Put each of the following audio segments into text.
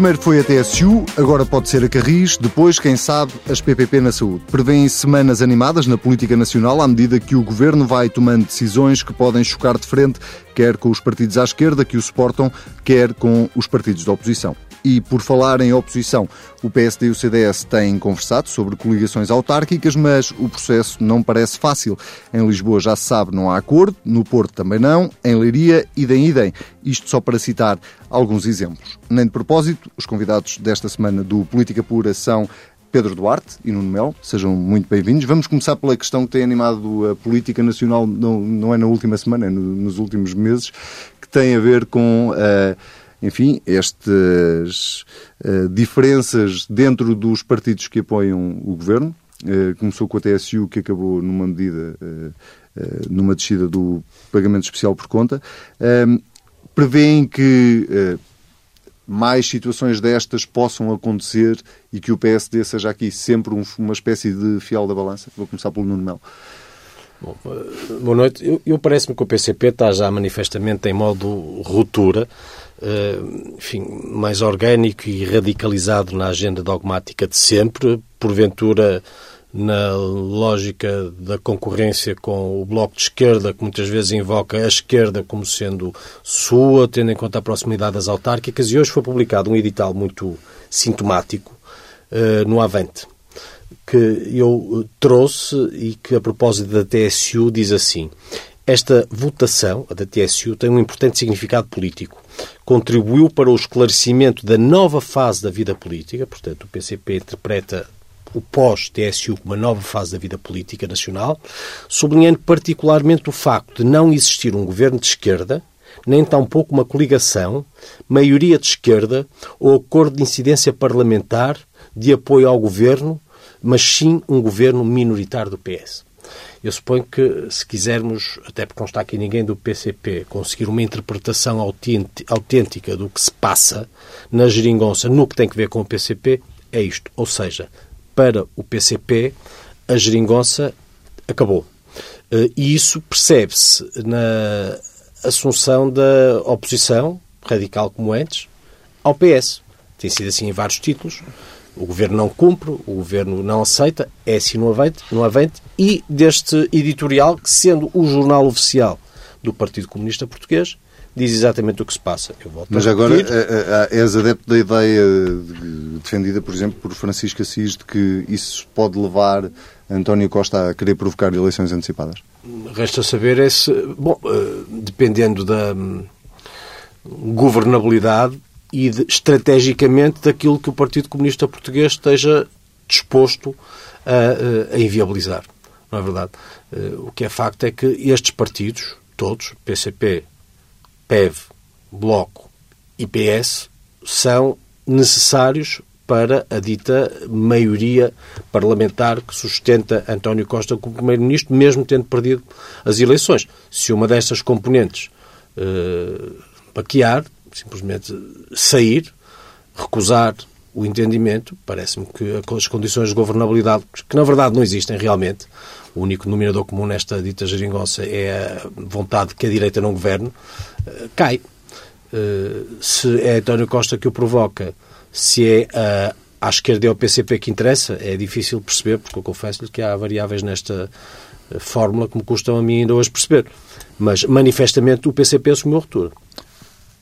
Primeiro foi a TSU, agora pode ser a Carris, depois, quem sabe, as PPP na saúde. Prevêem semanas animadas na política nacional à medida que o governo vai tomando decisões que podem chocar de frente, quer com os partidos à esquerda que o suportam, quer com os partidos da oposição. E por falar em oposição, o PSD e o CDS têm conversado sobre coligações autárquicas, mas o processo não parece fácil. Em Lisboa já se sabe, não há acordo, no Porto também não, em Leiria, idem, idem. Isto só para citar alguns exemplos. Nem de propósito, os convidados desta semana do Política Pura são Pedro Duarte e Nuno Mel, sejam muito bem-vindos. Vamos começar pela questão que tem animado a política nacional, não, não é na última semana, é no, nos últimos meses, que tem a ver com. Uh, enfim, estas uh, diferenças dentro dos partidos que apoiam o governo. Uh, começou com a TSU, que acabou numa medida, uh, numa descida do pagamento especial por conta. Prevêem que mais situações destas possam acontecer e que o PSD seja aqui sempre um, uma espécie de fiel da balança? Vou começar pelo Nuno Melo. Bom, boa noite. Eu, eu parece-me que o PCP está já manifestamente em modo ruptura eh, enfim, mais orgânico e radicalizado na agenda dogmática de sempre, porventura na lógica da concorrência com o Bloco de Esquerda, que muitas vezes invoca a esquerda como sendo sua, tendo em conta a proximidade das autárquicas, e hoje foi publicado um edital muito sintomático uh, no Avante, que eu trouxe e que, a propósito da TSU, diz assim: Esta votação, a da TSU, tem um importante significado político. Contribuiu para o esclarecimento da nova fase da vida política, portanto, o PCP interpreta o pós-TSU como uma nova fase da vida política nacional, sublinhando particularmente o facto de não existir um governo de esquerda, nem tampouco uma coligação, maioria de esquerda ou acordo de incidência parlamentar de apoio ao governo, mas sim um governo minoritário do PS. Eu suponho que, se quisermos, até porque não está aqui ninguém do PCP, conseguir uma interpretação autêntica do que se passa na geringonça no que tem que ver com o PCP, é isto. Ou seja, para o PCP, a geringonça acabou. Eh, e isso percebe-se na assunção da oposição, radical como antes, ao PS. Tem sido assim em vários títulos. O governo não cumpre, o governo não aceita, é assim no avante, no avante e deste editorial que, sendo o jornal oficial do Partido Comunista Português, diz exatamente o que se passa. Mas agora eh, eh, eh, és adepto da ideia defendida, por exemplo, por Francisco Assis, de que isso pode levar António Costa a querer provocar eleições antecipadas? Resta saber é se, bom, dependendo da hum, governabilidade, e de, estrategicamente daquilo que o Partido Comunista Português esteja disposto a, a inviabilizar. Não é verdade? Eh, o que é facto é que estes partidos, todos, PCP, PEV, Bloco e PS, são necessários para a dita maioria parlamentar que sustenta António Costa como Primeiro-Ministro, mesmo tendo perdido as eleições. Se uma destas componentes uh, baquear, simplesmente sair, recusar o entendimento, parece-me que as condições de governabilidade, que na verdade não existem realmente, o único denominador comum nesta dita geringonça é a vontade que a direita não governe, eh, cai. Eh, se é António Costa que o provoca, se é a, à esquerda e ao PCP que interessa, é difícil perceber, porque eu confesso-lhe que há variáveis nesta eh, fórmula que me custam a mim ainda hoje perceber. Mas, manifestamente, o PCP assumiu a ruptura.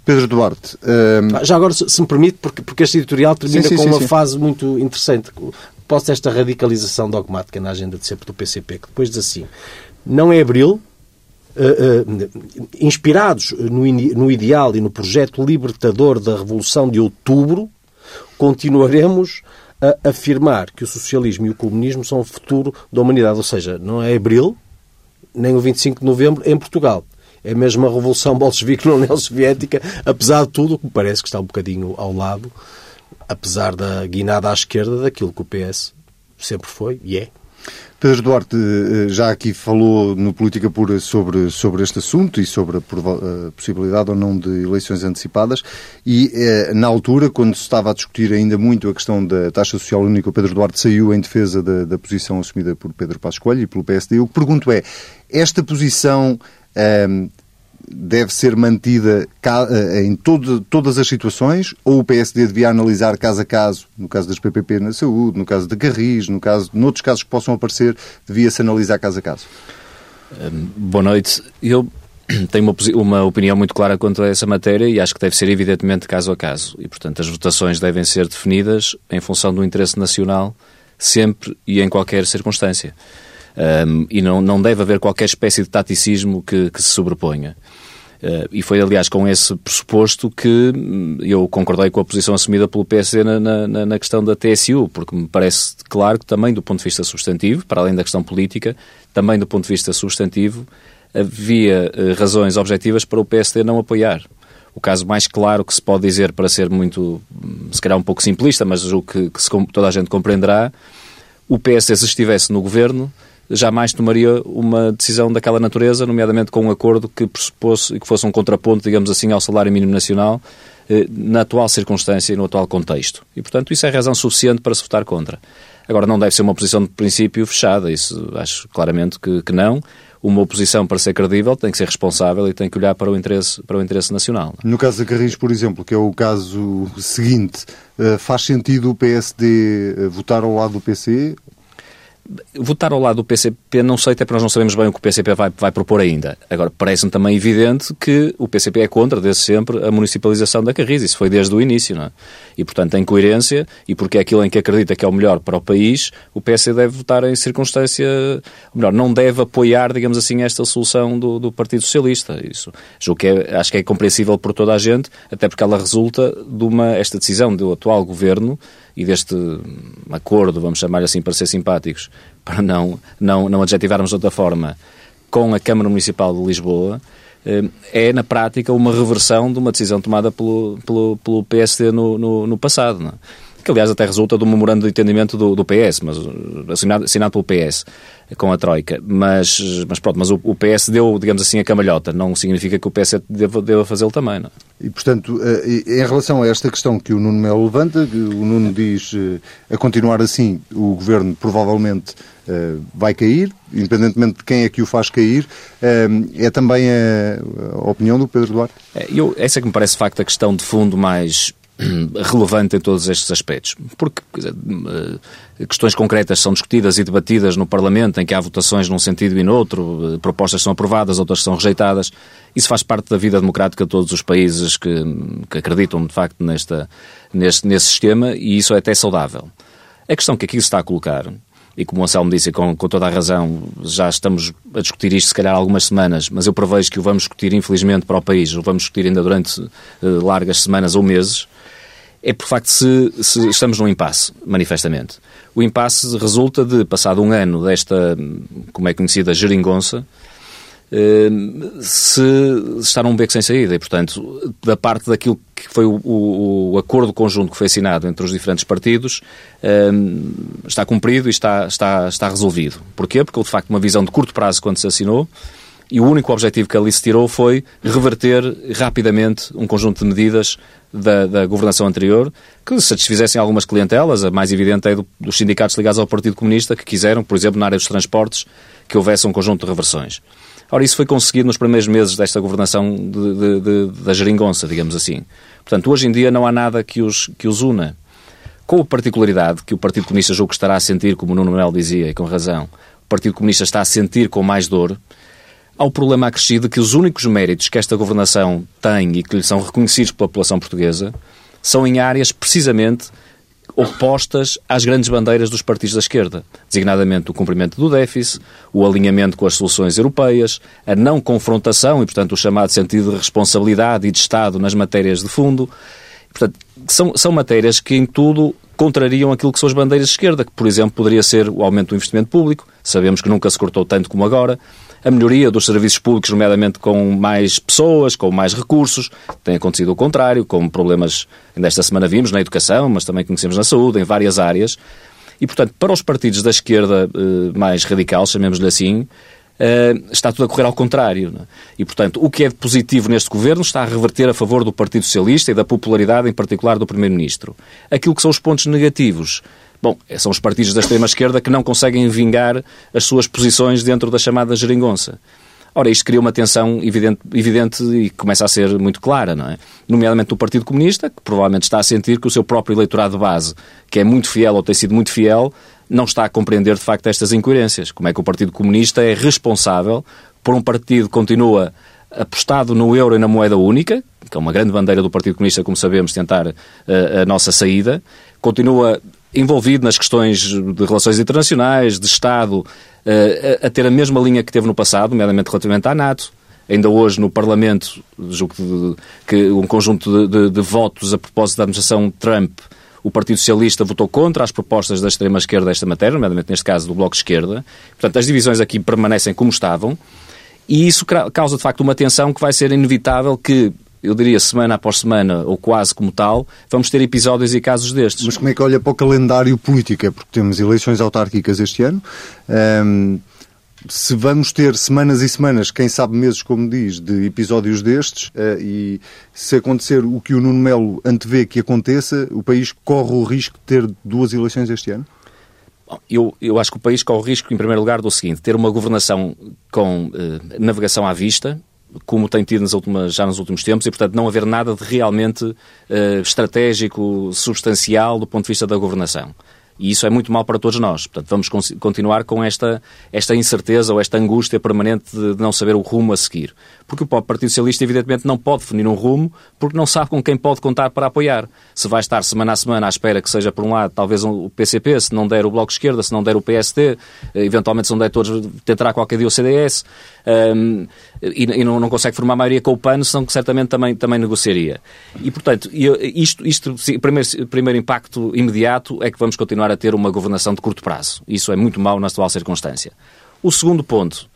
Pedro Duarte. Um... Já agora, se me permite, porque, porque este editorial termina sim, sim, com sim, uma fase muito interessante. Posso esta radicalização dogmática na agenda de sempre do PCP, que depois diz assim: não é abril, uh, uh, inspirados no, no ideal e no projeto libertador da Revolução de Outubro, continuaremos a afirmar que o socialismo e o comunismo são o futuro da humanidade. Ou seja, não é abril, nem o 25 de novembro em Portugal é mesmo a revolução bolchevique na União Soviética, apesar de tudo, que parece que está um bocadinho ao lado, apesar da guinada à esquerda daquilo que o PS sempre foi e é. Pedro Duarte eh, já aqui falou no Política Pura sobre, sobre este assunto e sobre a, a possibilidade ou não de eleições antecipadas e eh, na altura, quando se estava a discutir ainda muito a questão da taxa social única, o Pedro Duarte saiu em defesa da, da posição assumida por Pedro Passos Coelho e pelo PSD. O que pergunto é, esta posição um, deve ser mantida eh, em todo, todas as situações ou o PSD devia analisar caso a caso, no caso das PPP na saúde, no caso da Carris, no caso, noutros casos que possam aparecer, devia-se analisar caso a caso? Hum, boa noite. Eu tenho uma, uma, opinião muito clara quanto a essa matéria e acho que deve ser evidentemente caso a caso. E, portanto, as votações devem ser definidas em função do interesse nacional sempre e em qualquer circunstância. Um, e não, não deve haver qualquer espécie de taticismo que, que se sobreponha. Uh, e foi, aliás, com esse pressuposto que hum, eu concordei com a posição assumida pelo PSD na, na, na, questão da TSU, porque me parece claro que também do ponto de vista substantivo, para além da questão política, também do ponto de vista substantivo, havia uh, razões objetivas para o PSD não apoiar. O caso mais claro que se pode dizer, para ser muito, hum, se calhar um pouco simplista, mas o que, que se, toda a gente compreenderá, o PSD, se estivesse no governo, jamais tomaria uma decisão daquela natureza, nomeadamente com um acordo que pressuposse e que fosse um contraponto, digamos assim, ao salário mínimo nacional, eh, na atual circunstância e no atual contexto. E, portanto, isso é razão suficiente para se votar contra. Agora, não deve ser uma posição de princípio fechada, isso acho claramente que, que não. Uma oposição, para ser credível, tem que ser responsável e tem que olhar para o interesse, para o interesse nacional. No caso da Carris, por exemplo, que é o caso seguinte, eh, faz sentido o PSD eh, votar ao lado do PC votar ao lado do PCP, não sei, até porque nós não sabemos bem o que o PCP vai, vai propor ainda. Agora, parece-me também evidente que o PCP é contra, desde sempre, a municipalização da Carris. Isso foi desde o início, não é? E, portanto, em coerência, e porque é aquilo em que acredita que é o melhor para o país, o PS deve votar em circunstância... Melhor, não deve apoiar, digamos assim, esta solução do, do Partido Socialista. Isso que é, acho que é compreensível por toda a gente, até porque ela resulta de uma... Esta decisão do atual governo e deste acordo, vamos chamar assim para ser simpáticos, para não, não, não adjetivarmos de outra forma, com a Câmara Municipal de Lisboa, eh, é, na prática, uma reversão de uma decisão tomada pelo, pelo, pelo PSD no, no, no passado. Não? É? Que aliás até resulta do memorando de entendimento do, do PS, mas assinado, assinado pelo PS com a Troika. Mas, mas pronto, mas o, o, PS deu, digamos assim, a camalhota. Não significa que o PS deva, deva fazê-lo também, não? E, portanto, eh, em relação a esta questão que o Nuno Melo levanta, o Nuno diz eh, a continuar assim, o Governo provavelmente eh, vai cair, independentemente de quem é que o faz cair, é também a, opinião do Pedro Duarte? É, eu, essa é que me parece, de facto, a questão de fundo mais relevante em todos estes aspectos. Porque dizer, eh, questões concretas são discutidas e debatidas no Parlamento, em que há votações num sentido e noutro, eh, propostas são aprovadas, outras são rejeitadas. Isso faz parte da vida democrática de todos os países que, que acreditam, de facto, nesta, neste, nesse sistema e isso é até saudável. A questão que aqui se está a colocar e como o Anselmo disse, com, com toda a razão, já estamos a discutir isto se calhar há algumas semanas, mas eu prevejo que o vamos discutir, infelizmente, para o país, o vamos discutir ainda durante uh, largas semanas ou meses, é por facto se, se estamos num impasse, manifestamente. O impasse resulta de, passado um ano desta, como é conhecida, geringonça, eh, se está num beco sem saída e, portanto, da parte daquilo que foi o, o, o, acordo conjunto que foi assinado entre os diferentes partidos, eh, está cumprido e está, está, está resolvido. Porquê? Porque, de facto, uma visão de curto prazo quando se assinou e o único objetivo que ali se tirou foi reverter rapidamente um conjunto de medidas da, da governação anterior que satisfizessem algumas clientelas. A mais evidente é do, dos sindicatos ligados ao Partido Comunista que quiseram, por exemplo, na área dos transportes, que houvesse um conjunto de reversões. Ora, isso foi conseguido nos primeiros meses desta governação de, de, de, da geringonça, digamos assim. Portanto, hoje em dia não há nada que os, que os una. Com a particularidade que o Partido Comunista julgo que estará a sentir, como o Nuno Manuel dizia, e com razão, o Partido Comunista está a sentir com mais dor, há o problema acrescido que os únicos méritos que esta governação tem e que lhe são reconhecidos pela população portuguesa são em áreas precisamente opostas às grandes bandeiras dos partidos da esquerda, designadamente o cumprimento do déficit, o alinhamento com as soluções europeias, a não confrontação e, portanto, o chamado sentido de responsabilidade e de Estado nas matérias de fundo. Portanto, são, são matérias que, em tudo, contrariam aquilo que são as bandeiras de esquerda, que, por exemplo, poderia ser o aumento do investimento público. Sabemos que nunca se cortou tanto como agora a melhoria dos serviços públicos, nomeadamente com mais pessoas, com mais recursos. Tem acontecido o contrário, com problemas, nesta semana vimos, na educação, mas também conhecemos na saúde, em várias áreas. E, portanto, para os partidos da esquerda eh, mais radical, chamemos-lhe assim, Uh, está tudo a correr ao contrário. É? E, portanto, o que é positivo neste governo está a reverter a favor do Partido Socialista e da popularidade, em particular, do Primeiro-Ministro. Aquilo que são os pontos negativos Bom, são os partidos da extrema-esquerda que não conseguem vingar as suas posições dentro da chamada geringonça. Ora, isto cria uma tensão evidente, evidente e começa a ser muito clara, não é? Nomeadamente do Partido Comunista, que provavelmente está a sentir que o seu próprio eleitorado de base, que é muito fiel ou tem sido muito fiel, não está a compreender de facto estas incoerências. Como é que o Partido Comunista é responsável por um partido que continua apostado no euro e na moeda única, que é uma grande bandeira do Partido Comunista, como sabemos, tentar uh, a nossa saída, continua envolvido nas questões de relações internacionais, de Estado, uh, a, a, ter a mesma linha que teve no passado, nomeadamente relativamente à NATO. Ainda hoje no Parlamento, julgo que, um conjunto de, de, de votos a propósito da administração Trump o Partido Socialista votou contra as propostas da extrema-esquerda desta matéria, nomeadamente neste caso do Bloco de Esquerda. Portanto, as divisões aqui permanecem como estavam. E isso causa, de facto, uma tensão que vai ser inevitável que eu diria semana após semana, ou quase como tal, vamos ter episódios e casos destes. Mas como é que olha para o calendário político? É porque temos eleições autárquicas este ano. Um, se vamos ter semanas e semanas, quem sabe meses, como diz, de episódios destes, uh, e se acontecer o que o Nuno Melo antevê que aconteça, o país corre o risco de ter duas eleições este ano? Eu, eu acho que o país corre o risco, em primeiro lugar, do seguinte: ter uma governação com eh, navegação à vista, como tem tido nas últimas, já nos últimos tempos, e, portanto, não haver nada de realmente eh, estratégico, substancial do ponto de vista da governação. E isso é muito mal para todos nós. Portanto, vamos continuar com esta, esta incerteza ou esta angústia permanente de, de não saber o rumo a seguir. Porque o Partido Socialista, evidentemente, não pode definir um rumo porque não sabe com quem pode contar para apoiar. Se vai estar semana a semana à espera que seja, por um lado, talvez o PCP, se não der o Bloco de Esquerda, se não der o PSD, eh, eventualmente, se não der todos, tentará qualquer dia o CDS. Um, e, e não, não, consegue formar maioria com o PAN, senão que certamente também, também negociaria. E, portanto, isto, isto o primeiro, primeiro impacto imediato é que vamos continuar a ter uma governação de curto prazo. Isso é muito mau na atual circunstância. O segundo ponto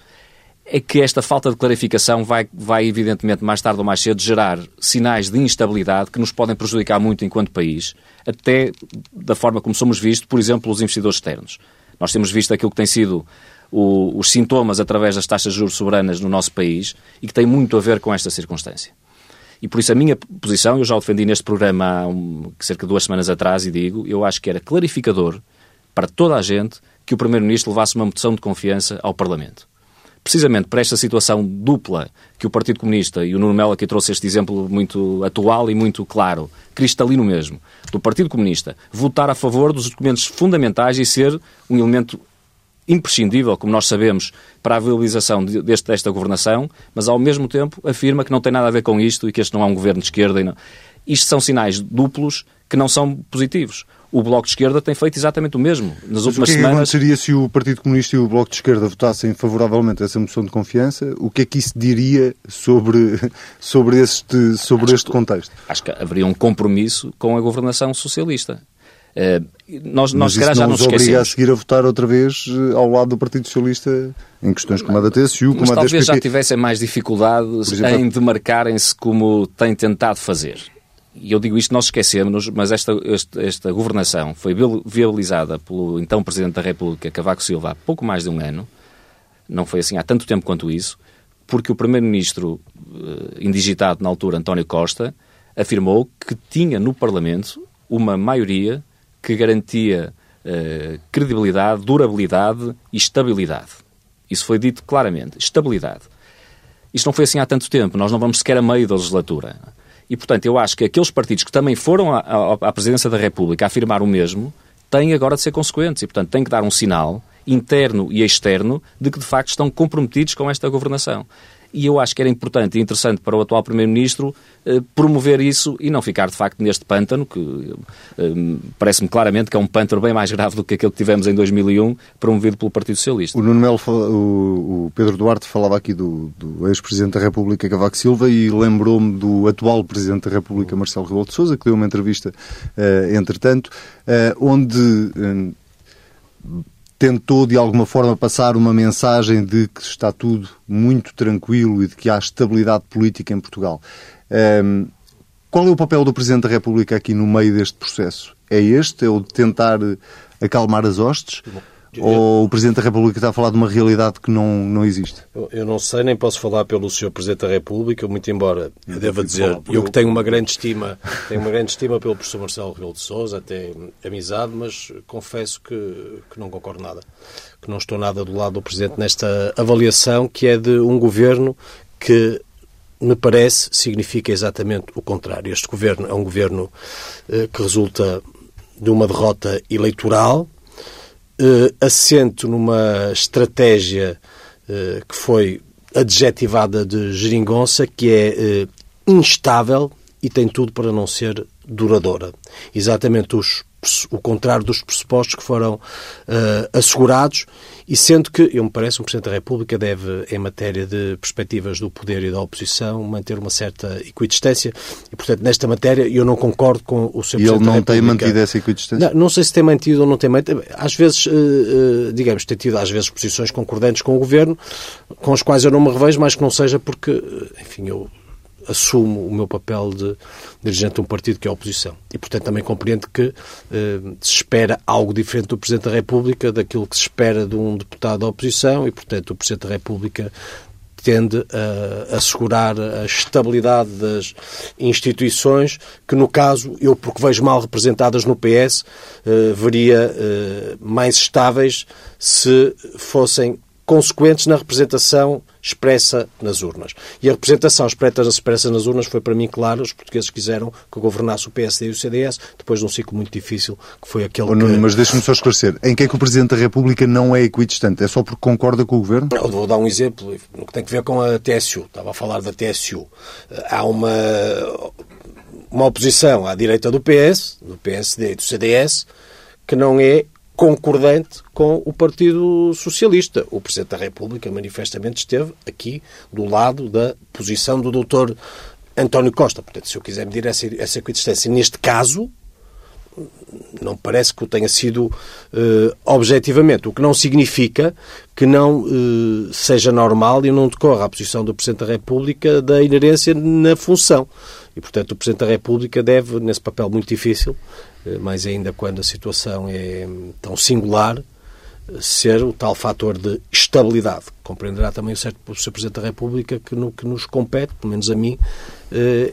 é que esta falta de clarificação vai, vai, evidentemente, mais tarde ou mais cedo, gerar sinais de instabilidade que nos podem prejudicar muito enquanto país, até da forma como somos vistos, por exemplo, os investidores externos. Nós temos visto aquilo que tem sido o, os sintomas através das taxas de juros soberanas no nosso país e que tem muito a ver com esta circunstância. E por isso a minha posição, eu já o defendi neste programa há um, cerca de duas semanas atrás e digo, eu acho que era clarificador para toda a gente que o Primeiro-Ministro levasse uma moção de confiança ao Parlamento. Precisamente para esta situação dupla que o Partido Comunista e o Nuno Melo aqui trouxe este exemplo muito atual e muito claro, cristalino mesmo, do Partido Comunista, votar a favor dos documentos fundamentais e ser um elemento imprescindível, como nós sabemos, para a viabilização deste, desta governação, mas ao mesmo tempo afirma que não tem nada a ver com isto e que este não é um governo de esquerda. E não... Isto são sinais duplos que não são positivos. O Bloco de Esquerda tem feito exatamente o mesmo nas mas últimas o que semanas. O que aconteceria se o Partido Comunista e o Bloco de Esquerda votassem favoravelmente a essa moção de confiança? O que é que isso diria sobre, sobre, este, sobre este contexto? Acho que haveria um compromisso com a governação socialista. Uh, nós, nós Mas isso já não nos obriga a seguir a votar outra vez eh, ao lado do Partido Socialista em questões como a da TSU, como Mas a da talvez SPP. já tivessem mais dificuldades exemplo, em demarcarem-se como têm tentado fazer. E eu digo isto, nós esquecemos, mas esta, esta, esta, governação foi viabilizada pelo então Presidente da República, Cavaco Silva, há pouco mais de um ano, não foi assim há tanto tempo quanto isso, porque o Primeiro-Ministro uh, indigitado na altura, António Costa, afirmou que tinha no Parlamento uma maioria que garantia uh, credibilidade, durabilidade e estabilidade. Isso foi dito claramente. Estabilidade. Isto não foi assim há tanto tempo. Nós não vamos sequer a meio da legislatura. E, portanto, eu acho que aqueles partidos que também foram à, à, à Presidência da República afirmar o mesmo têm agora de ser consequentes. E, portanto, têm que dar um sinal interno e externo de que, de facto, estão comprometidos com esta governação e eu acho que era importante e interessante para o atual Primeiro-Ministro eh, promover isso e não ficar, de facto, neste pântano, que eh, parece-me claramente que é um pântano bem mais grave do que aquele que tivemos em 2001, promovido pelo Partido Socialista. O Nuno Melo, o, Pedro Duarte falava aqui do, do ex-presidente da República, Cavaco Silva, e lembrou-me do atual presidente da República, Marcelo Rebelo de Sousa, que deu uma entrevista, uh, entretanto, onde tentou de alguma forma passar uma mensagem de que está tudo muito tranquilo e de que há estabilidade política em Portugal. Um, qual é o papel do Presidente da República aqui no meio deste processo? É este? É o de tentar acalmar as hostes? Ou o Presidente da República está a falar de uma realidade que não, não existe? Eu, eu não sei, nem posso falar pelo Sr. Presidente da República, muito embora eu deva dizer, eu que tenho uma grande estima, tenho uma grande estima pelo professor Marcelo Rebelo de Sousa, até amizade, mas confesso que, que não concordo nada. Que não estou nada do lado do Presidente nesta avaliação, que é de um governo que me parece, significa exatamente o contrário. Este governo é um governo eh, que resulta de uma derrota eleitoral, assento numa estratégia eh, que foi adjetivada de geringonça, que é eh, instável e tem tudo para não ser duradoura. Exatamente os, o contrário dos pressupostos que foram assegurados e sendo que, eu me parece, um Presidente da República deve, em matéria de perspectivas do poder e da oposição, manter uma certa equidistância e, portanto, nesta matéria eu não concordo com o Sr. E ele não tem mantido essa equidistância? Não, não, sei se tem mantido ou não tem mantido. Às vezes, uh, uh, digamos, tem tido às vezes posições concordantes com o Governo, com as quais eu não me revejo, mas que não seja porque, enfim, eu assumo o meu papel de dirigente de um partido que é a oposição. E, portanto, também compreendo que eh, se espera algo diferente do Presidente da República daquilo que se espera de um deputado da oposição e, portanto, o Presidente da República tende a assegurar a estabilidade das instituições, que no caso, eu porque vejo mal representadas no PS, eh, veria eh, mais estáveis se fossem consequentes na representação expressa nas urnas. E a representação expressa nas urnas foi para mim claro, os portugueses quiseram que governasse o PSD e o CDS, depois de um ciclo muito difícil, que foi aquele oh, Nuno, que... Mas deixe-me só esclarecer, em que é que o Presidente da República não é equidistante? É só porque concorda com o Governo? Eu vou dar um exemplo, no que tem a ver com a TSU. Estava a falar da TSU. Há uma, uma oposição à direita do PS, do PSD e do CDS, que não é concordante com o Partido Socialista. O Presidente da República manifestamente esteve aqui do lado da posição do Dr. António Costa. Portanto, se eu quiser medir essa, essa equidistância neste caso, não parece que o tenha sido uh, objetivamente, o que não significa que não uh, seja normal e não decorra a posição do Presidente da República da inerência na função. E, portanto, o Presidente da República deve, nesse papel muito difícil, uh, mais ainda quando a situação é tão singular, ser o tal fator de estabilidade. Compreenderá também o certo o Sr. Presidente da República que no que nos compete, pelo menos a mim,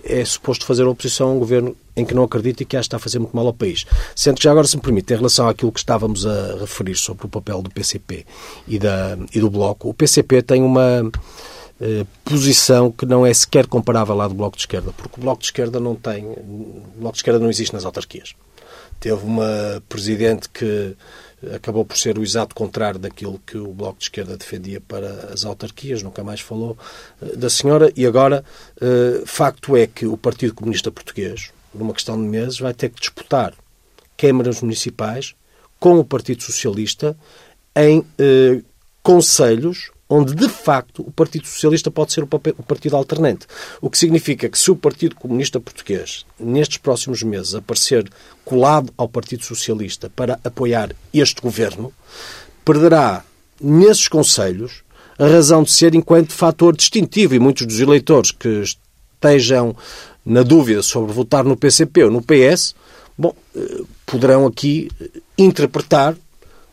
é suposto fazer oposição a um governo em que não acredito e que acho que está a fazer muito mal ao país. Sendo que já agora, se me permite, em relação àquilo que estávamos a referir sobre o papel do PCP e, da, e do Bloco, o PCP tem uma eh, posição que não é sequer comparável lá do Bloco de Esquerda, porque o Bloco de Esquerda não tem... O Bloco de Esquerda não existe nas autarquias. Teve uma presidente que acabou por ser o exato contrário daquilo que o Bloco de Esquerda defendia para as autarquias, nunca mais falou eh, da senhora, e agora, eh, facto é que o Partido Comunista Português, numa questão de meses, vai ter que disputar câmaras municipais com o Partido Socialista em eh, conselhos onde, de facto, o Partido Socialista pode ser o, papel, o, partido alternante. O que significa que se o Partido Comunista Português, nestes próximos meses, aparecer colado ao Partido Socialista para apoiar este governo, perderá nesses conselhos a razão de ser enquanto fator distintivo e muitos dos eleitores que estejam na dúvida sobre votar no PCP ou no PS, bom, eh, poderão aqui interpretar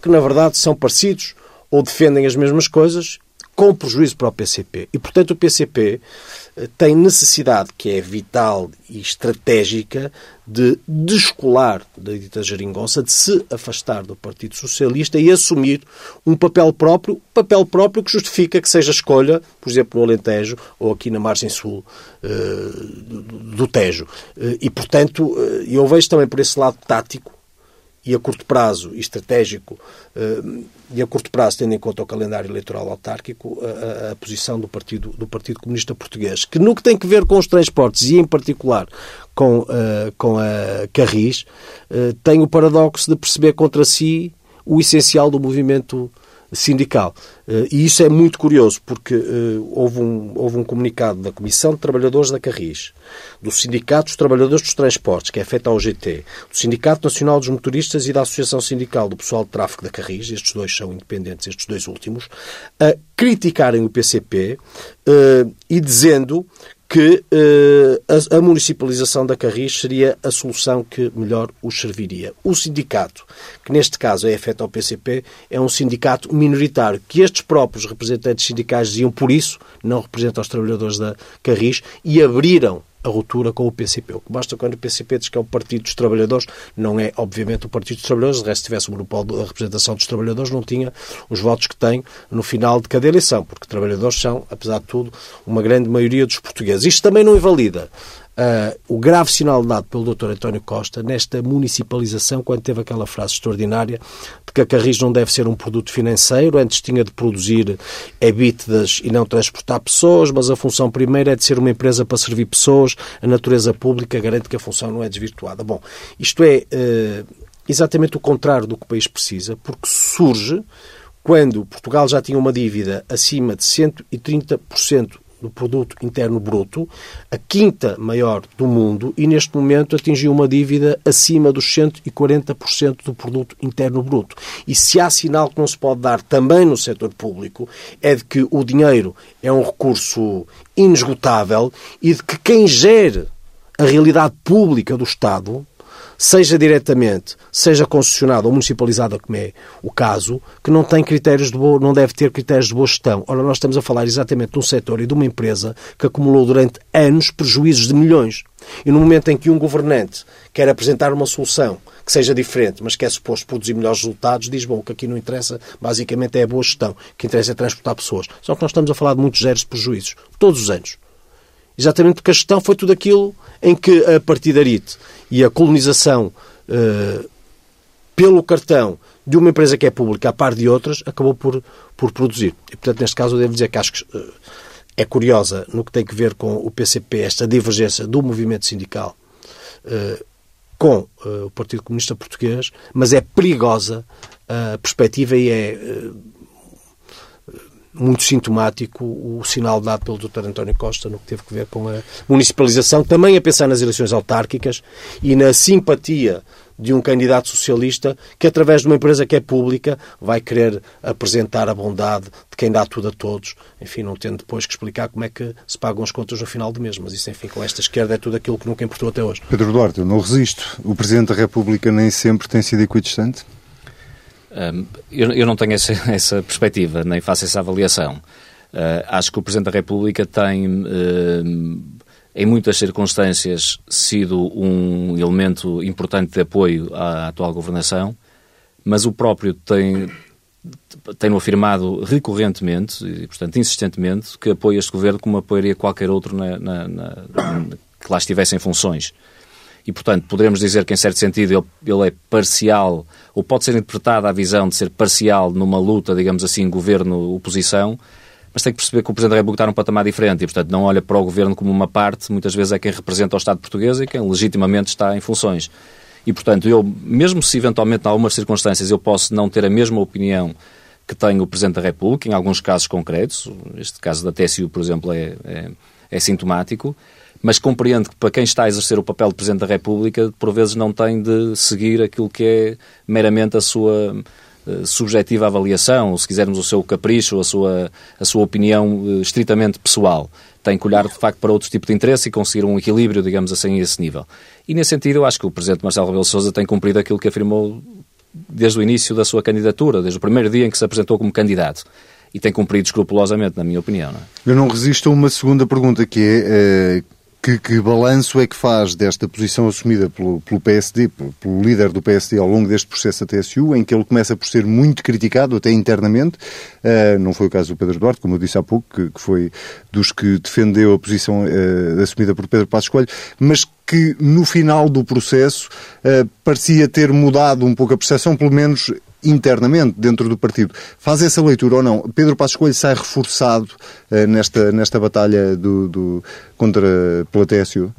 que na verdade são parecidos ou defendem as mesmas coisas com prejuízo para o PCP. E, portanto, o PCP eh, tem necessidade, que é vital e estratégica, de descolar da dita geringonça, de se afastar do Partido Socialista e assumir um papel próprio, papel próprio que justifica que seja escolha, por exemplo, no Alentejo ou aqui na margem sul uh, do Tejo. Uh, e, portanto, eu vejo também por esse lado tático e a curto prazo e estratégico, e a curto prazo, tendo em conta o calendário eleitoral autárquico, a, a, posição do Partido, do Partido Comunista Português, que no que tem que ver com os transportes e, em particular, com, uh, com a Carris, uh, tem o paradoxo de perceber contra si o essencial do movimento sindical. Eh, e isso é muito curioso, porque eh, houve um, houve um comunicado da Comissão de Trabalhadores da Carris, do Sindicato dos Trabalhadores dos Transportes, que é feito ao GT, do Sindicato Nacional dos Motoristas e da Associação Sindical do Pessoal de Tráfego da Carris, estes dois são independentes, estes dois últimos, a criticarem o PCP eh, e dizendo que uh, a, a, municipalização da Carris seria a solução que melhor os serviria. O sindicato, que neste caso é afeto ao PCP, é um sindicato minoritário, que estes próprios representantes sindicais diziam por isso, não representam os trabalhadores da Carris, e abriram a ruptura com o PCP. O que basta quando o PCP diz que é o Partido dos Trabalhadores, não é, obviamente, o Partido dos Trabalhadores, de resto, se tivesse o monopólio da representação dos trabalhadores, não tinha os votos que tem no final de cada eleição, porque trabalhadores são, apesar de tudo, uma grande maioria dos portugueses. Isto também não invalida uh, o grave sinal dado pelo Dr. António Costa nesta municipalização, quando teve aquela frase extraordinária de que a Carris não deve ser um produto financeiro, antes tinha de produzir EBITDAs e não transportar pessoas, mas a função primeira é de ser uma empresa para servir pessoas, a natureza pública garante que a função não é desvirtuada. Bom, isto é uh, exatamente o contrário do que o país precisa, porque surge quando Portugal já tinha uma dívida acima de 130% do produto interno bruto, a quinta maior do mundo e neste momento atingiu uma dívida acima dos 140% do produto interno bruto. E se há sinal que não se pode dar também no setor público é de que o dinheiro é um recurso inesgotável e de que quem gere a realidade pública do Estado seja diretamente, seja concessionado ou municipalizado, como é o caso, que não tem critérios de boa, não deve ter critérios de boa gestão. Ora, nós estamos a falar exatamente de um setor e de uma empresa que acumulou durante anos prejuízos de milhões. E no momento em que um governante quer apresentar uma solução que seja diferente, mas que é suposto produzir melhores resultados, diz, bom, o que aqui não interessa, basicamente, é a boa gestão. O que interessa é transportar pessoas. Só que nós estamos a falar de muitos zeros de prejuízos. Todos os anos. Exatamente porque a gestão foi tudo aquilo em que a partidarite e a colonização uh, pelo cartão de uma empresa que é pública a par de outras acabou por, por produzir. E, portanto, neste caso, eu devo dizer que acho que uh, é curiosa no que tem que ver com o PCP esta divergência do movimento sindical uh, com o Partido Comunista Português, mas é perigosa a perspectiva e é muito sintomático o sinal dado pelo Dr. António Costa no que teve a ver com a municipalização, também a pensar nas eleições autárquicas e na simpatia de um candidato socialista que, através de uma empresa que é pública, vai querer apresentar a bondade de quem dá tudo a todos, enfim, não tendo depois que explicar como é que se pagam as contas no final do mês. Mas isso, enfim, com esta esquerda é tudo aquilo que nunca importou até hoje. Pedro Duarte, eu não resisto. O Presidente da República nem sempre tem sido equidistante? Eu, eu, não tenho essa, essa, perspectiva, nem faço essa avaliação. Uh, acho que o Presidente da República tem, em muitas circunstâncias, sido um elemento importante de apoio à atual governação, mas o próprio tem, tem afirmado recorrentemente e, portanto, insistentemente, que apoia este governo como apoiaria qualquer outro na, na, na, que lá estivesse em funções e, portanto, poderemos dizer que, em certo sentido, ele, ele é parcial, ou pode ser interpretada a visão de ser parcial numa luta, digamos assim, governo-oposição, mas tem que perceber que o Presidente da República está num patamar diferente e, portanto, não olha para o governo como uma parte, muitas vezes é quem representa o Estado português e quem legitimamente está em funções. E, portanto, eu, mesmo se eventualmente, em algumas circunstâncias, eu posso não ter a mesma opinião que tem o Presidente da República, em alguns casos concretos, este caso da TSU, por exemplo, é, é, é sintomático, mas compreendo que para quem está a exercer o papel de Presidente da República, por vezes não tem de seguir aquilo que é meramente a sua uh, subjetiva avaliação, ou se quisermos o seu capricho, a sua, a sua opinião uh, estritamente pessoal. Tem que olhar, de facto, para outro tipo de interesse e conseguir um equilíbrio, digamos assim, a esse nível. E, nesse sentido, eu acho que o Presidente Marcelo Rebelo Sousa tem cumprido aquilo que afirmou desde o início da sua candidatura, desde o primeiro dia em que se apresentou como candidato e tem cumprido escrupulosamente, na minha opinião. Não é? Eu não resisto a uma segunda pergunta, que é, que, que balanço é que faz desta posição assumida pelo, pelo PSD, pelo, líder do PSD ao longo deste processo da TSU, em que ele começa por ser muito criticado, até internamente, uh, não foi o caso do Pedro Duarte, como eu disse há pouco, que, que foi dos que defendeu a posição uh, assumida por Pedro Passos Coelho, mas que no final do processo uh, parecia ter mudado um pouco a percepção, pelo menos internamente dentro do partido. Faz essa leitura ou não? Pedro Passos Coelho sai reforçado uh, nesta, nesta batalha do, do, contra TSU?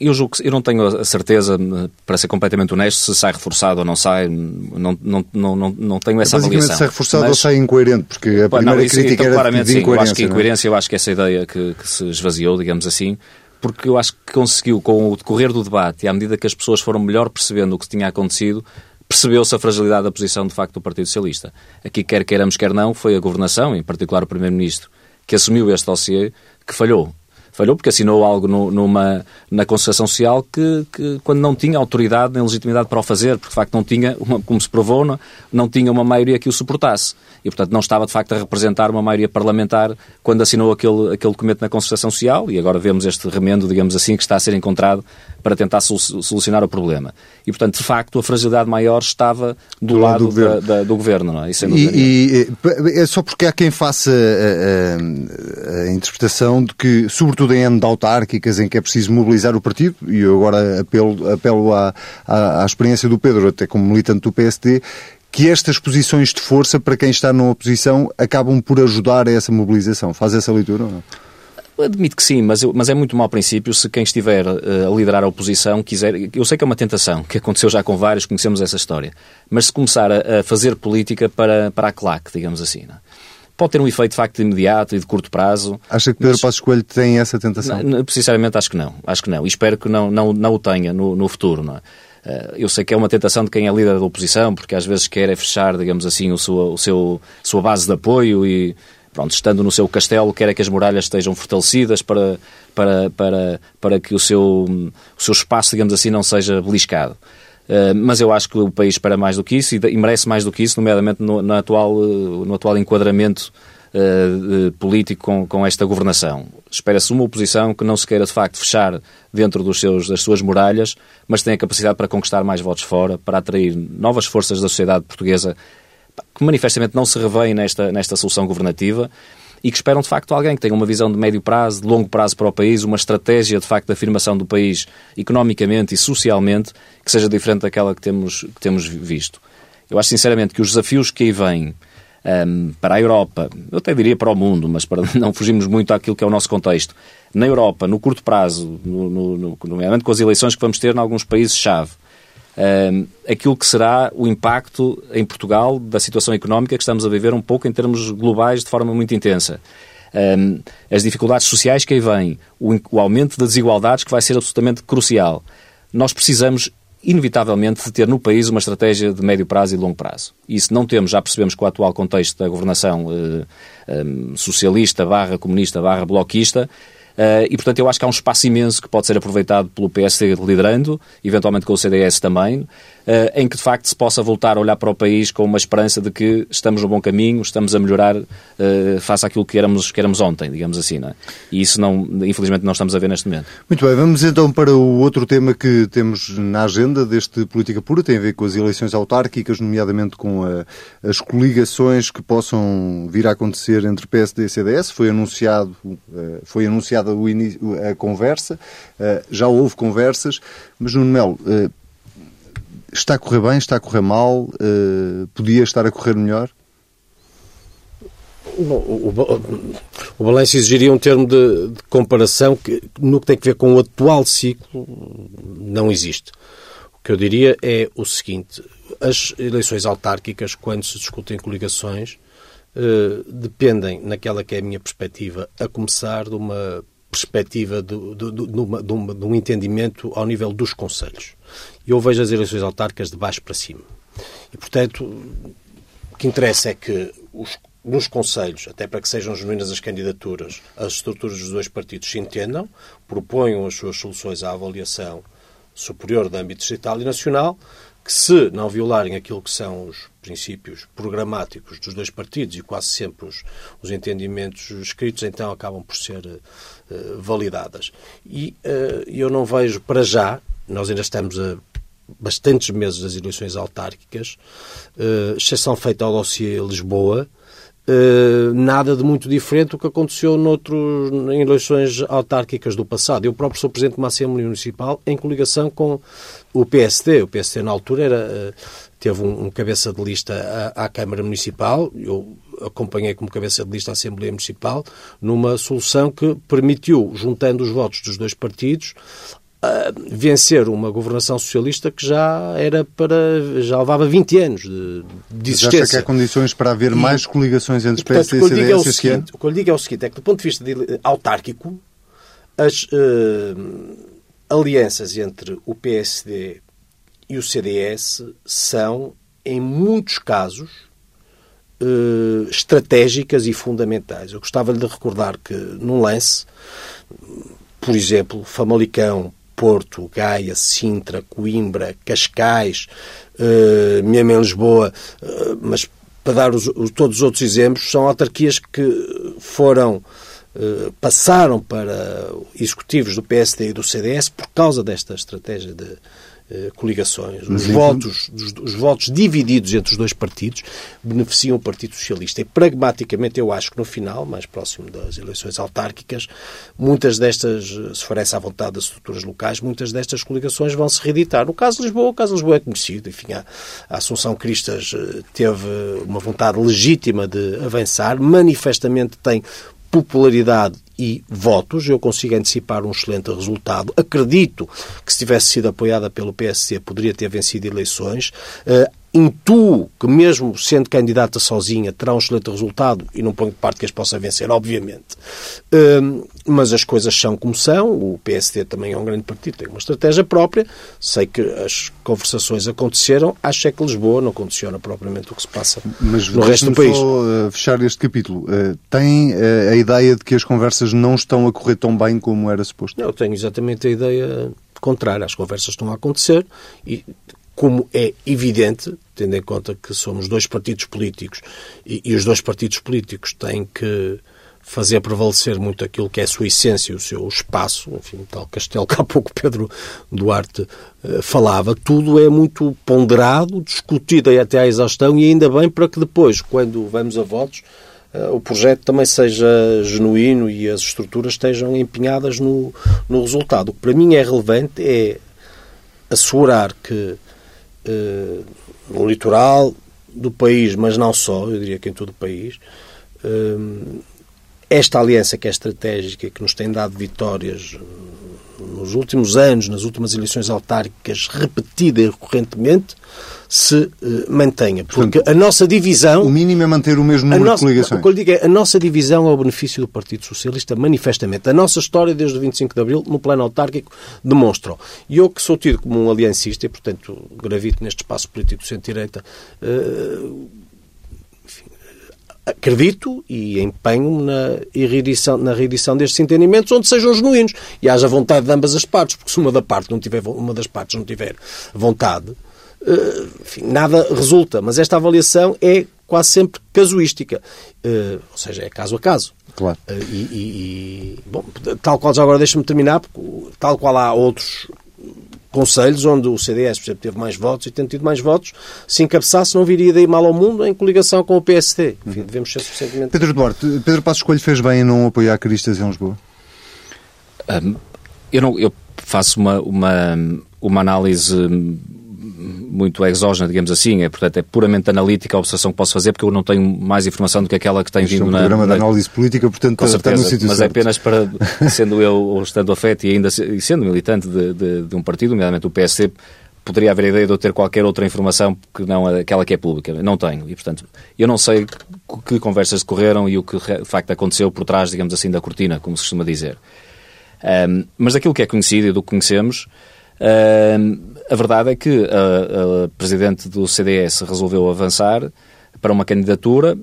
Eu julgo que eu não tenho a certeza, para ser completamente honesto, se sai reforçado ou não sai, não, não, não, não, tenho essa Basicamente avaliação. sai reforçado mas... ou sai incoerente, porque a primeira não, isso, crítica então, era de incoerência. Eu acho que incoerência, eu acho que essa ideia que, que se esvaziou, digamos assim, porque eu acho que conseguiu, com o decorrer do debate e à medida que as pessoas foram melhor percebendo o que tinha acontecido, percebeu-se a fragilidade da posição, de facto, do Partido Socialista. Aqui, quer queiramos, quer não, foi a governação, em particular o Primeiro-Ministro, que assumiu este dossiê, que falhou falhou porque assinou algo no, numa, na concertação social que, que, quando não tinha autoridade nem legitimidade para o fazer, porque de facto não tinha, uma, como se provou, não, não tinha uma maioria que o suportasse. E, portanto, não estava de facto a representar uma maioria parlamentar quando assinou aquele, aquele documento na concertação social e agora vemos este remendo, digamos assim, que está a ser encontrado para tentar solucionar o problema. E, portanto, de facto, a fragilidade maior estava do, do lado, do governo, da, da, do governo não é? Isso e, e, é só porque há quem faça a, a, a interpretação de que, sobretudo sobretudo em ano de autárquicas em que é preciso mobilizar o partido, e eu agora apelo, apelo à, à, à experiência do Pedro, até como militante do PSD, que estas posições de força para quem está na oposição acabam por ajudar a essa mobilização. Faz essa leitura ou não? Admito que sim, mas, eu, mas é muito mau princípio se quem estiver uh, a liderar a oposição quiser. Eu sei que é uma tentação, que aconteceu já com vários, conhecemos essa história. Mas se começar a, a fazer política para, para a claque, digamos assim. Não? É? pode ter um efeito de facto imediato e de curto prazo. Acha que Pedro mas... Passos Coelho tem essa tentação? Não, sinceramente acho que não. Acho que não. E espero que não, não, não o tenha no, no futuro. Não é? Eh, eu sei que é uma tentação de quem é líder da oposição, porque às vezes quer é fechar, digamos assim, o seu, o seu sua base de apoio e, pronto, estando no seu castelo, quer é que as muralhas estejam fortalecidas para, para, para, para que o seu, o seu espaço, digamos assim, não seja beliscado. Uh, mas eu acho que o país espera mais do que isso e, e merece mais do que isso, nomeadamente no, no atual, uh, no atual enquadramento uh, político com, com esta governação. Espera-se uma oposição que não se queira, de facto, fechar dentro dos seus, das suas muralhas, mas tenha capacidade para conquistar mais votos fora, para atrair novas forças da sociedade portuguesa que manifestamente não se revêem nesta, nesta solução governativa e que esperam de facto alguém que tenha uma visão de médio prazo, de longo prazo para o país, uma estratégia de facto de afirmação do país economicamente e socialmente que seja diferente daquela que temos, que temos visto. Eu acho sinceramente que os desafios que aí vêm um, para a Europa, eu até diria para o mundo, mas para não fugirmos muito àquilo que é o nosso contexto, na Europa, no curto prazo, no, no, no, nomeadamente com as eleições que vamos ter em alguns países-chave, aquilo que será o impacto em Portugal da situação económica que estamos a viver um pouco em termos globais de forma muito intensa. Um, as dificuldades sociais que aí vêm, o, o aumento das desigualdades que vai ser absolutamente crucial. Nós precisamos inevitavelmente de ter no país uma estratégia de médio prazo e longo prazo. E se não temos, já percebemos que o atual contexto da governação eh, socialista, barra comunista, barra bloquista, e, portanto, eu acho que há um espaço imenso que pode ser aproveitado pelo PSD liderando, eventualmente com o CDS também, em que, de facto, se possa voltar a olhar para o país com uma esperança de que estamos no bom caminho, estamos a melhorar uh, face àquilo que éramos, que éramos ontem, digamos assim. É? E isso, não, infelizmente, não estamos a ver neste momento. Muito bem, vamos então para o outro tema que temos na agenda deste Política Pura, tem a ver com as eleições autárquicas, nomeadamente com a, as coligações que possam vir a acontecer entre PSD e CDS. Foi anunciado, foi anunciado a conversa, eh, já houve conversas, mas Nuno Melo, eh, está a correr bem, está a correr mal, eh, podia estar a correr melhor? O, o, o balanço exigiria um termo de, de, comparação que, no que tem a ver com o atual ciclo, não existe. O que eu diria é o seguinte: as eleições autárquicas, quando se discutem coligações, eh, dependem, naquela que é a minha perspectiva, a começar de uma perspectiva de, de, de, uma, uma, de um entendimento ao nível dos Conselhos. E eu vejo as eleições autárquicas de baixo para cima. E, portanto, o que interessa é que os, nos Conselhos, até para que sejam genuínas as candidaturas, as estruturas dos dois partidos se entendam, proponham as suas soluções à avaliação superior do âmbito distrital e nacional, que se não violarem aquilo que são os princípios programáticos dos dois partidos e quase sempre os, os entendimentos escritos, então acabam por ser uh, validadas. E uh, eu não vejo para já, nós ainda estamos a bastantes meses das eleições autárquicas, uh, exceção feita ao dossiê Lisboa, Uh, nada de muito diferente do que aconteceu noutros, em eleições autárquicas do passado. Eu próprio sou presidente de uma Assembleia Municipal em coligação com o PSD. O PSD, na altura, era, uh, teve um, um, cabeça de lista à, à, Câmara Municipal. Eu acompanhei como cabeça de lista à Assembleia Municipal numa solução que permitiu, juntando os votos dos dois partidos, vencer uma governação socialista que já era para já levava 20 anos de, de existência. Mas acha que há condições para haver mais coligações entre PS e CDS é este ano? O que eu lhe digo é o seguinte, é que do ponto de vista de, autárquico, as uh, alianças entre o PSD e o CDS são, em muitos casos, uh, estratégicas e fundamentais. Eu gostava de recordar que, num lance, por exemplo, Famalicão, Porto, Gaia, Sintra, Coimbra, Cascais, uh, Miami Lisboa, uh, mas para dar os, os, todos os outros exemplos, são autarquias que foram uh, passaram para executivos do PSD e do CDS por causa desta estratégia de eh, coligações, os votos, os, os, votos divididos entre os dois partidos beneficiam o Partido Socialista. E pragmaticamente eu acho que no final, mais próximo das eleições autárquicas, muitas destas, se for essa a vontade das estruturas locais, muitas destas coligações vão se reeditar. No caso de Lisboa, o caso de Lisboa é conhecido. Enfim, a, a Assunção Cristas eh, teve uma vontade legítima de avançar, manifestamente tem popularidade e votos. Eu consigo antecipar um excelente resultado. Acredito que, se tivesse sido apoiada pelo PSC, poderia ter vencido eleições. Uh, intuo que, mesmo sendo candidata sozinha, terá um excelente resultado e não ponho de parte que as possa vencer, obviamente. Uh, mas as coisas são como são. O PSD também é um grande partido, tem uma estratégia própria. Sei que as conversações aconteceram. Acho é que Lisboa não condiciona propriamente o que se passa mas, no resto do país. Só, uh, fechar este capítulo. Uh, tem uh, a ideia de que as conversas não estão a correr tão bem como era suposto? Eu tenho exatamente a ideia contrária. As conversas estão a acontecer e como é evidente, tendo em conta que somos dois partidos políticos e, e, os dois partidos políticos têm que fazer prevalecer muito aquilo que é a sua essência, o seu espaço, enfim, tal castelo que há pouco Pedro Duarte uh, falava, tudo é muito ponderado, discutido até à exaustão e ainda bem para que depois, quando vamos a votos, uh, o projeto também seja genuíno e as estruturas estejam empenhadas no, no resultado. O que para mim é relevante é assegurar que no litoral do país, mas não só, eu diria que em todo o país, uh, esta aliança que é estratégica, que nos tem dado vitórias nos últimos anos, nas últimas eleições autárquicas, repetida e recorrentemente, se uh, mantenha. Porque Portanto, a nossa divisão. O mínimo é manter o mesmo número nossa, de coligações. O que eu digo é a nossa divisão é o benefício do Partido Socialista, manifestamente. A nossa história, desde o 25 de Abril, no plano autárquico, demonstram. E eu, que sou tido como um aliancista e, portanto, gravito neste espaço político de centro-direita. Uh, acredito e empenho-me na reedição, na reedição destes entendimentos onde sejam genuínos e haja vontade de ambas as partes, porque se uma, da parte não tiver, uma das partes não tiver vontade, eh, enfim, nada resulta. Mas esta avaliação é quase sempre casuística, eh, ou seja, é caso a caso. Claro. Eh, e, e, e bom, tal qual já agora deixa-me terminar, porque tal qual há outros conselhos onde o CDS, por exemplo, teve mais votos e tendo tido mais votos, se encabeçasse não viria daí mal ao mundo em coligação com o PSD. Enfim, devemos ser suficientemente... Pedro Duarte, Pedro Passos Coelho fez bem em não apoiar Cristas em Lisboa? Um, eu, não, eu faço uma, uma, uma análise muito exógena, digamos assim, é, portanto, é puramente analítica a observação que posso fazer, porque eu não tenho mais informação do que aquela que tem vindo é um na... programa de análise política, portanto, certeza, está no sítio Mas é apenas para, sendo eu, ou estando afeto e ainda e sendo militante de, de, de um partido, nomeadamente o PSC, poderia haver a ideia de eu ter qualquer outra informação que não aquela que é pública. Não tenho. E, portanto, eu não sei que conversas decorreram e o que de facto aconteceu por trás, digamos assim, da cortina, como se costuma dizer. Um, mas daquilo que é conhecido e do que conhecemos, a verdade é que a, a Presidente do CDS resolveu avançar para uma candidatura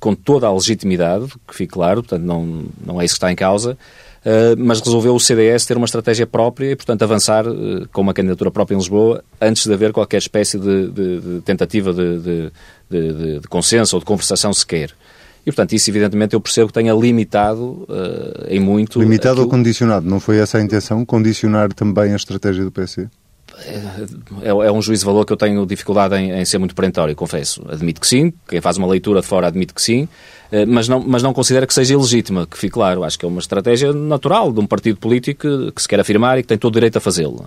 com toda a legitimidade, que fique claro, portanto não, não é isso que está em causa, Uh, mas resolveu o CDS ter uma estratégia própria e, portanto, avançar uh, com uma candidatura própria em Lisboa antes de haver qualquer espécie de, de, de tentativa de, de, consenso ou de conversação sequer. E, portanto, isso, evidentemente, eu percebo que tenha limitado uh, em muito. Limitado aquilo... ou condicionado? Não foi essa a intenção? Condicionar também a estratégia do PC? é, é, um juízo de valor que eu tenho dificuldade em, em, ser muito perentório, confesso. Admito que sim, quem faz uma leitura de fora admite que sim, eh, mas não, mas não considera que seja ilegítima, que fique claro. Acho que é uma estratégia natural de um partido político que, que se quer afirmar e que tem todo o direito a fazê-lo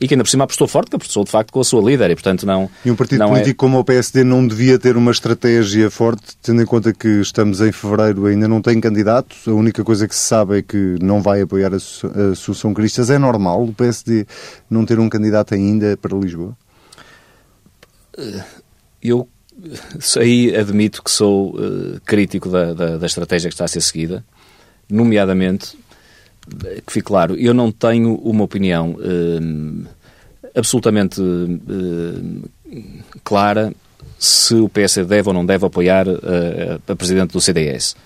e que ainda por cima apostou forte, que apostou de facto com a sua líder e, portanto, não. E um partido político é... como o PSD não devia ter uma estratégia forte, tendo em conta que estamos em fevereiro ainda não tem candidato, a única coisa que se sabe é que não vai apoiar a Associação Cristas. É normal o PSD não ter um candidato ainda para Lisboa? Eu aí admito que sou uh, crítico da, da, da estratégia que está a ser seguida, nomeadamente que fique claro, eu não tenho uma opinião uh, absolutamente uh, clara se o PS deve ou não deve apoiar uh, a Presidente do CDS.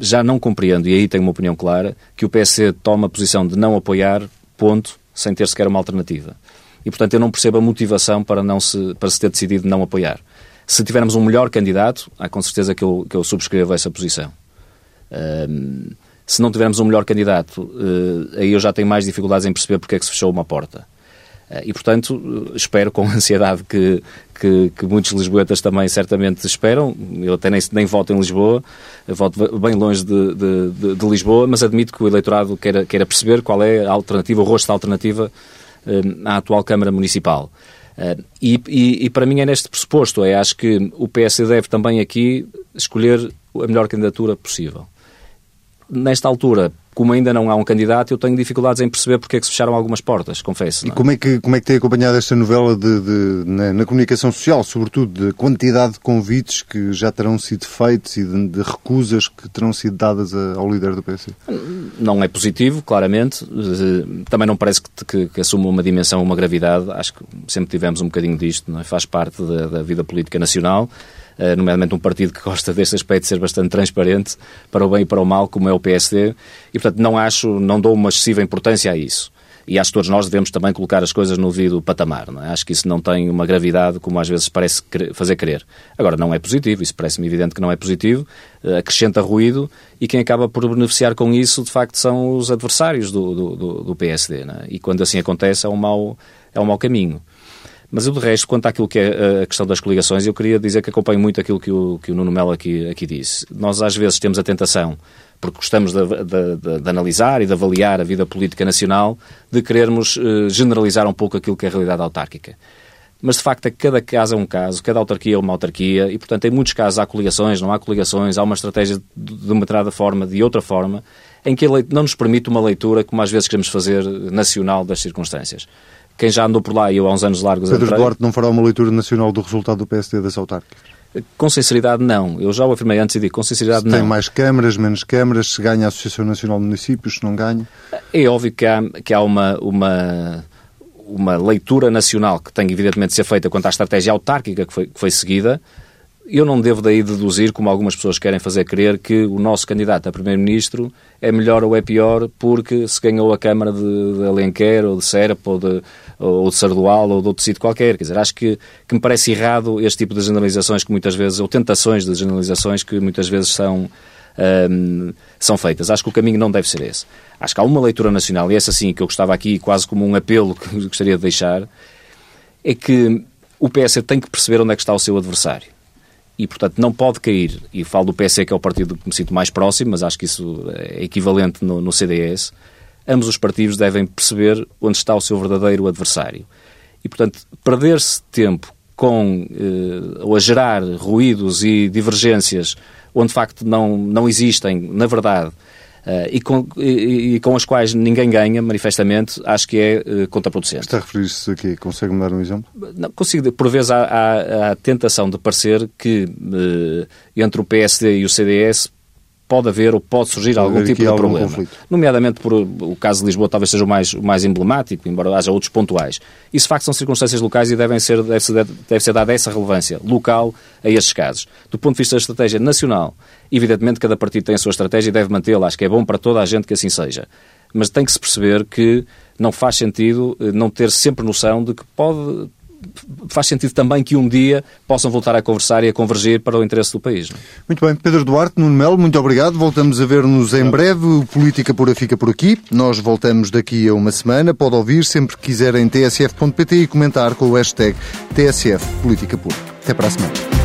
Já não compreendo, e aí tenho uma opinião clara, que o PS toma a posição de não apoiar, ponto, sem ter sequer uma alternativa. E, portanto, eu não percebo a motivação para, não se, para se ter decidido não apoiar. Se tivermos um melhor candidato, há com certeza que eu, que eu subscrevo essa posição. Um, se não tivermos um melhor candidato, uh, aí eu já tenho mais dificuldades em perceber porque é que se fechou uma porta. Uh, e, portanto, espero com ansiedade que, que, que, muitos lisboetas também certamente esperam. Eu até nem, nem voto em Lisboa, voto bem longe de, de, de, Lisboa, mas admito que o eleitorado queira, queira perceber qual é a alternativa, o rosto da alternativa à atual Câmara Municipal. E, e, e, para mim é neste pressuposto, é acho que o PS deve também aqui escolher a melhor candidatura possível. Nesta altura, como ainda não há um candidato, eu tenho dificuldades em perceber porque é que se fecharam algumas portas, confesso. E é? como é, que, como é que tem acompanhado esta novela de, de na, na, comunicação social, sobretudo de quantidade de convites que já terão sido feitos e de, de recusas que terão sido dadas a, ao líder do PS? Não é positivo, claramente. Também não parece que, que, que assuma uma dimensão, uma gravidade. Acho que sempre tivemos um bocadinho disto, é? faz parte da, da vida política nacional. Eh, nomeadamente um partido que gosta deste aspecto de ser bastante transparente para o bem e para o mal, como é o PSD, e portanto não acho, não dou uma excessiva importância a isso. E acho que todos nós devemos também colocar as coisas no devido patamar. É? Acho que isso não tem uma gravidade como às vezes parece fazer crer. Agora, não é positivo, isso parece-me evidente que não é positivo, eh, acrescenta ruído e quem acaba por beneficiar com isso, de facto, são os adversários do, do, do PSD. É? E quando assim acontece, é um mau, é um mau caminho. Mas eu, de resto, quanto àquilo que é a questão das coligações, eu queria dizer que acompanho muito aquilo que o, que o Nuno Melo aqui, aqui disse. Nós, às vezes, temos a tentação, porque gostamos de, de, de, de analisar e de avaliar a vida política nacional, de querermos uh, generalizar um pouco aquilo que é a realidade autárquica. Mas, de facto, cada caso é um caso, cada autarquia é uma autarquia, e, portanto, em muitos casos há coligações, não há coligações, há uma estratégia de uma determinada forma, de outra forma, em que não nos permite uma leitura, como às vezes queremos fazer, nacional das circunstâncias quem já andou por lá e eu há uns anos largos Pedro entrei... Duarte não fará uma leitura nacional do resultado do PSD das autárquicas? Com sinceridade, não. Eu já o afirmei antes e digo, com sinceridade, se não. Tem mais câmaras, menos câmaras, se ganha a Associação Nacional de Municípios, se não ganha? É óbvio que há, que há uma, uma, uma leitura nacional que tem evidentemente de ser feita quanto à estratégia autárquica que foi, que foi seguida, eu não devo daí deduzir, como algumas pessoas querem fazer crer, que o nosso candidato a Primeiro-Ministro é melhor ou é pior porque se ganhou a Câmara de, de Alenquer ou de Serpa ou de, ou de Sardual ou de outro sítio qualquer. Quer dizer, acho que, que me parece errado este tipo de generalizações que muitas vezes, ou tentações de generalizações que muitas vezes são, um, são feitas. Acho que o caminho não deve ser esse. Acho que há uma leitura nacional, e essa sim que eu gostava aqui quase como um apelo que gostaria de deixar, é que o PS tem que perceber onde é que está o seu adversário e, portanto, não pode cair, e falo do PC, que é o partido que me sinto mais próximo, mas acho que isso é equivalente no, no CDS, ambos os partidos devem perceber onde está o seu verdadeiro adversário. E, portanto, perder-se tempo com, eh, ou a gerar ruídos e divergências onde, de facto, não, não existem, na verdade, Uh, e, com, e, e, com as quais ninguém ganha, manifestamente, acho que é uh, contraproducente. Está a referir-se a quê? Consegue-me dar um exemplo? Não, consigo. Por vezes há, há, há a tentação de parecer que uh, entre o PSD e o CDS pode haver ou pode surgir pode algum tipo de problema. Conflito. Nomeadamente por o caso de Lisboa talvez seja o mais, o mais emblemático, embora haja outros pontuais. Isso, de facto, são circunstâncias locais e devem ser, deve, ser, deve ser dada essa relevância local a estes casos. Do ponto de vista da estratégia nacional, evidentemente cada partido tem a sua estratégia e deve mantê-la. Acho que é bom para toda a gente que assim seja. Mas tem que se perceber que não faz sentido eh, não ter sempre noção de que pode faz sentido também que um dia possam voltar a conversar e a convergir para o interesse do país. Não? É? Muito bem, Pedro Duarte, Nuno Melo, muito obrigado. Voltamos a ver-nos em breve. O Política Pura fica por aqui. Nós voltamos daqui a uma semana. Pode ouvir sempre que quiser em tsf.pt e comentar com o hashtag TSF Política Pura. Até para a semana.